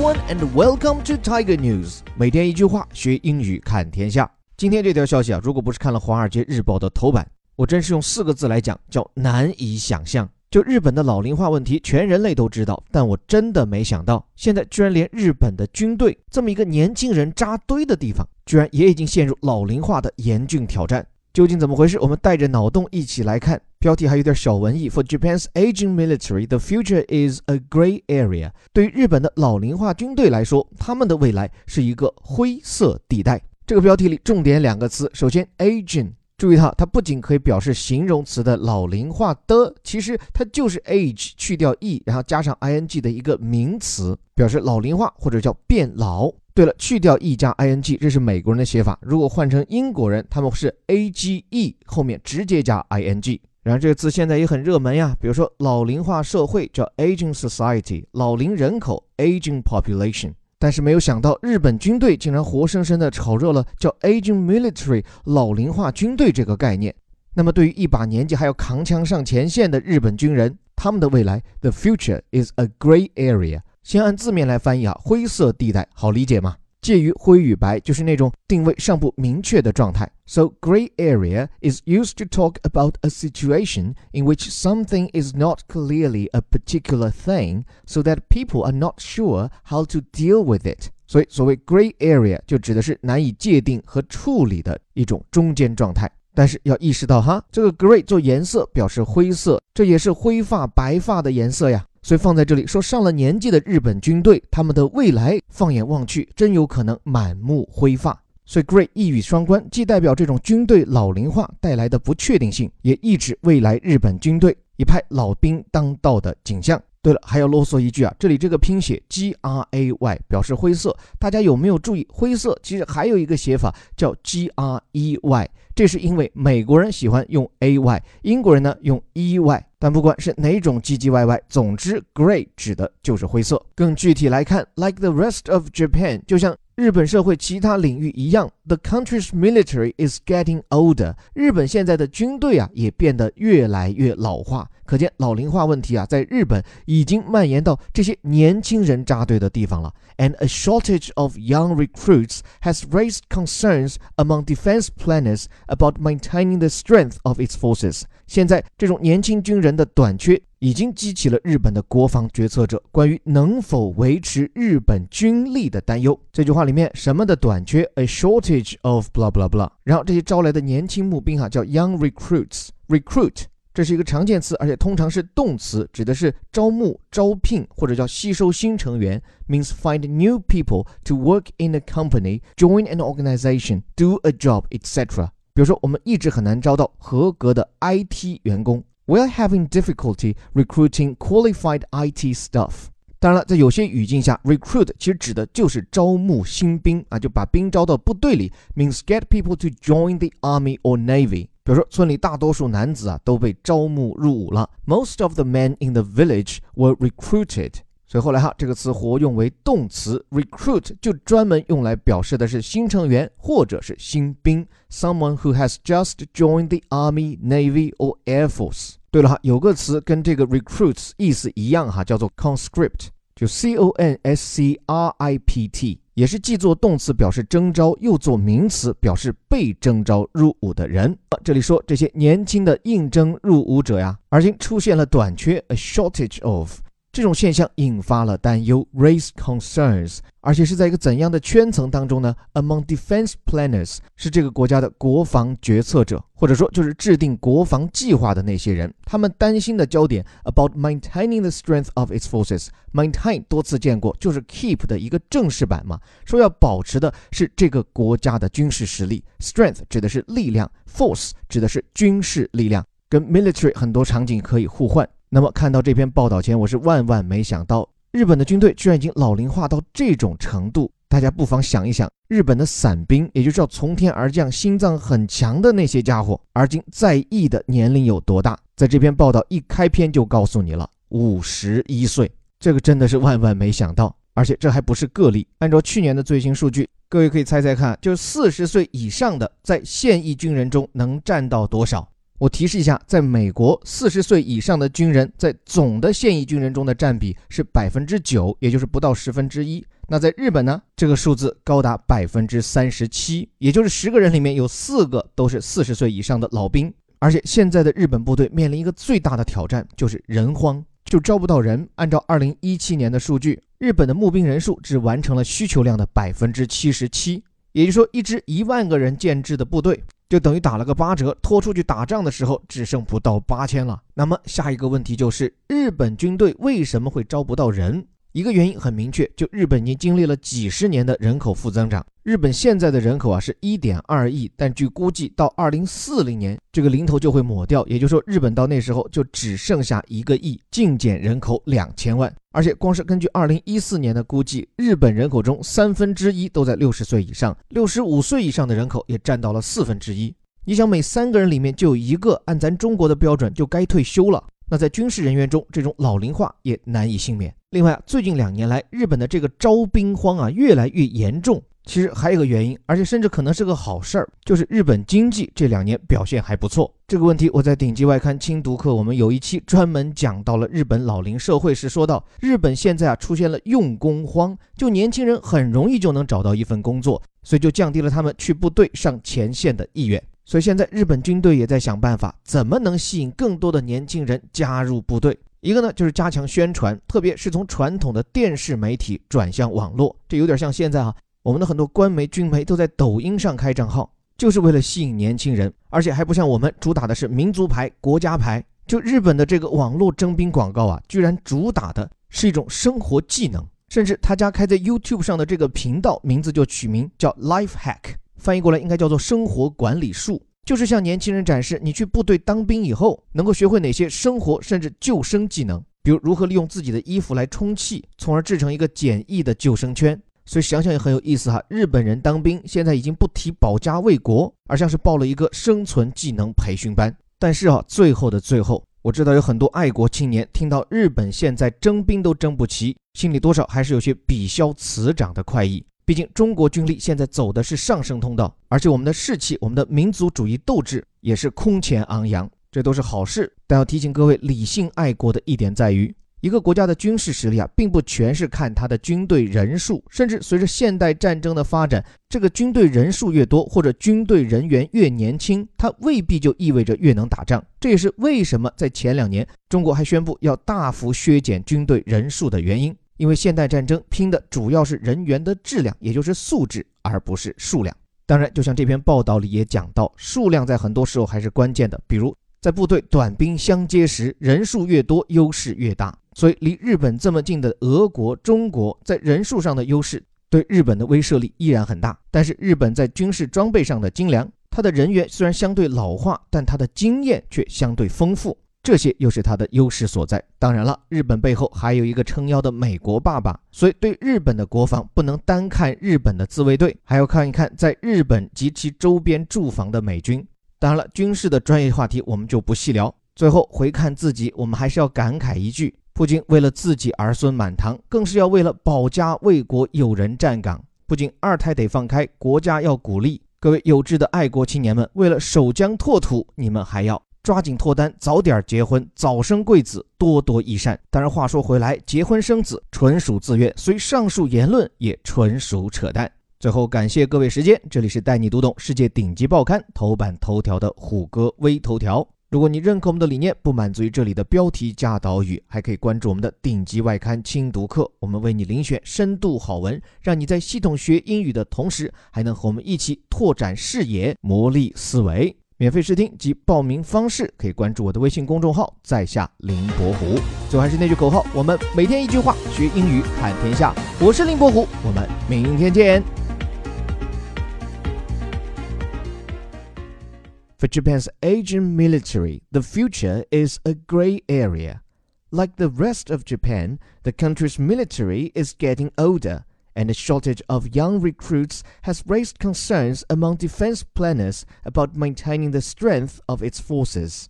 One and welcome to Tiger News。每天一句话，学英语看天下。今天这条消息啊，如果不是看了《华尔街日报》的头版，我真是用四个字来讲，叫难以想象。就日本的老龄化问题，全人类都知道，但我真的没想到，现在居然连日本的军队这么一个年轻人扎堆的地方，居然也已经陷入老龄化的严峻挑战。究竟怎么回事？我们带着脑洞一起来看。标题还有点小文艺。For Japan's aging military, the future is a gray area。对于日本的老龄化军队来说，他们的未来是一个灰色地带。这个标题里重点两个词，首先 aging，注意哈，它不仅可以表示形容词的老龄化的，其实它就是 age 去掉 e，然后加上 ing 的一个名词，表示老龄化或者叫变老。对了，去掉 e 加 i n g，这是美国人的写法。如果换成英国人，他们是 a g e 后面直接加 i n g。然后这个词现在也很热门呀，比如说老龄化社会叫 aging society，老龄人口 aging population。但是没有想到，日本军队竟然活生生的炒热了叫 aging military，老龄化军队这个概念。那么对于一把年纪还要扛枪上前线的日本军人，他们的未来 the future is a gray area。先按字面来翻译啊，灰色地带好理解吗？介于灰与白，就是那种定位尚不明确的状态。So gray area is used to talk about a situation in which something is not clearly a particular thing, so that people are not sure how to deal with it. 所以所谓 gray area 就指的是难以界定和处理的一种中间状态。但是要意识到哈，这个 gray 做颜色表示灰色，这也是灰发白发的颜色呀。所以放在这里说，上了年纪的日本军队，他们的未来，放眼望去，真有可能满目灰发。所以 Gray 一语双关，既代表这种军队老龄化带来的不确定性，也抑制未来日本军队一派老兵当道的景象。对了，还要啰嗦一句啊，这里这个拼写 G R A Y 表示灰色，大家有没有注意？灰色其实还有一个写法叫 G R E Y，这是因为美国人喜欢用 A Y，英国人呢用 E Y。但不管是哪种唧唧歪歪，总之 gray 指的就是灰色。更具体来看，like the rest of Japan，就像。日本社会其他领域一样，the country's military is getting older。日本现在的军队啊，也变得越来越老化。可见老龄化问题啊，在日本已经蔓延到这些年轻人扎堆的地方了。And a shortage of young recruits has raised concerns among defense planners about maintaining the strength of its forces。现在这种年轻军人的短缺。已经激起了日本的国防决策者关于能否维持日本军力的担忧。这句话里面什么的短缺？A shortage of blah blah blah。然后这些招来的年轻募兵哈叫 young recruits。recruit 这是一个常见词，而且通常是动词，指的是招募、招聘或者叫吸收新成员，means find new people to work in a company, join an organization, do a job, etc. 比如说，我们一直很难招到合格的 IT 员工。We are having difficulty recruiting qualified IT staff。当然了，在有些语境下，recruit 其实指的就是招募新兵啊，就把兵招到部队里，means get people to join the army or navy。比如说，村里大多数男子啊都被招募入伍了，most of the men in the village were recruited。所以后来哈，这个词活用为动词，recruit 就专门用来表示的是新成员或者是新兵，someone who has just joined the army, navy or air force。对了哈，有个词跟这个 recruits 意思一样哈，叫做 conscript，就 c o n s c r i p t，也是既做动词表示征召，又做名词表示被征召入伍的人。这里说这些年轻的应征入伍者呀，而今出现了短缺，a shortage of。这种现象引发了担忧，raise concerns，而且是在一个怎样的圈层当中呢？Among defense planners，是这个国家的国防决策者，或者说就是制定国防计划的那些人。他们担心的焦点，about maintaining the strength of its forces。maintain 多次见过，就是 keep 的一个正式版嘛，说要保持的是这个国家的军事实力。strength 指的是力量，force 指的是军事力量，跟 military 很多场景可以互换。那么看到这篇报道前，我是万万没想到，日本的军队居然已经老龄化到这种程度。大家不妨想一想，日本的伞兵，也就是要从天而降、心脏很强的那些家伙，而今在役的年龄有多大？在这篇报道一开篇就告诉你了，五十一岁，这个真的是万万没想到。而且这还不是个例，按照去年的最新数据，各位可以猜猜看，就四十岁以上的在现役军人中能占到多少？我提示一下，在美国，四十岁以上的军人在总的现役军人中的占比是百分之九，也就是不到十分之一。那在日本呢，这个数字高达百分之三十七，也就是十个人里面有四个都是四十岁以上的老兵。而且现在的日本部队面临一个最大的挑战，就是人荒，就招不到人。按照二零一七年的数据，日本的募兵人数只完成了需求量的百分之七十七，也就是说，一支一万个人建制的部队。就等于打了个八折，拖出去打仗的时候只剩不到八千了。那么下一个问题就是，日本军队为什么会招不到人？一个原因很明确，就日本已经经历了几十年的人口负增长。日本现在的人口啊是一点二亿，但据估计到二零四零年这个零头就会抹掉，也就是说日本到那时候就只剩下一个亿，净减人口两千万。而且光是根据二零一四年的估计，日本人口中三分之一都在六十岁以上，六十五岁以上的人口也占到了四分之一。你想每三个人里面就有一个按咱中国的标准就该退休了。那在军事人员中，这种老龄化也难以幸免。另外，最近两年来，日本的这个招兵荒啊，越来越严重。其实还有一个原因，而且甚至可能是个好事儿，就是日本经济这两年表现还不错。这个问题我在顶级外刊精读课，我们有一期专门讲到了日本老龄社会时，说到日本现在啊出现了用工荒，就年轻人很容易就能找到一份工作，所以就降低了他们去部队上前线的意愿。所以现在日本军队也在想办法，怎么能吸引更多的年轻人加入部队。一个呢就是加强宣传，特别是从传统的电视媒体转向网络。这有点像现在啊，我们的很多官媒、军媒都在抖音上开账号，就是为了吸引年轻人，而且还不像我们主打的是民族牌、国家牌。就日本的这个网络征兵广告啊，居然主打的是一种生活技能，甚至他家开在 YouTube 上的这个频道名字就取名叫 Life Hack。翻译过来应该叫做生活管理术，就是向年轻人展示你去部队当兵以后能够学会哪些生活甚至救生技能，比如如何利用自己的衣服来充气，从而制成一个简易的救生圈。所以想想也很有意思哈。日本人当兵现在已经不提保家卫国，而像是报了一个生存技能培训班。但是啊，最后的最后，我知道有很多爱国青年听到日本现在征兵都征不齐，心里多少还是有些比消此长的快意。毕竟中国军力现在走的是上升通道，而且我们的士气、我们的民族主义斗志也是空前昂扬，这都是好事。但要提醒各位理性爱国的一点在于，一个国家的军事实力啊，并不全是看它的军队人数，甚至随着现代战争的发展，这个军队人数越多或者军队人员越年轻，它未必就意味着越能打仗。这也是为什么在前两年中国还宣布要大幅削减军队人数的原因。因为现代战争拼的主要是人员的质量，也就是素质，而不是数量。当然，就像这篇报道里也讲到，数量在很多时候还是关键的。比如在部队短兵相接时，人数越多，优势越大。所以，离日本这么近的俄国、中国，在人数上的优势对日本的威慑力依然很大。但是，日本在军事装备上的精良，它的人员虽然相对老化，但它的经验却相对丰富。这些又是它的优势所在。当然了，日本背后还有一个撑腰的美国爸爸，所以对日本的国防不能单看日本的自卫队，还要看一看在日本及其周边驻防的美军。当然了，军事的专业话题我们就不细聊。最后回看自己，我们还是要感慨一句：不仅为了自己儿孙满堂，更是要为了保家卫国有人站岗。不仅二胎得放开，国家要鼓励各位有志的爱国青年们，为了守疆拓土，你们还要。抓紧脱单，早点结婚，早生贵子，多多益善。当然，话说回来，结婚生子纯属自愿，所以上述言论也纯属扯淡。最后，感谢各位时间，这里是带你读懂世界顶级报刊头版头条的虎哥微头条。如果你认可我们的理念，不满足于这里的标题加导语，还可以关注我们的顶级外刊精读课，我们为你遴选深度好文，让你在系统学英语的同时，还能和我们一起拓展视野，磨砺思维。免费试听及报名方式可以关注我的微信公众号“在下林伯虎”。最后还是那句口号：我们每天一句话，学英语看天下。我是林伯虎，我们明天见。For Japan's aging military, the future is a gray area. Like the rest of Japan, the country's military is getting older. and the shortage of young recruits has raised concerns among defense planners about maintaining the strength of its forces.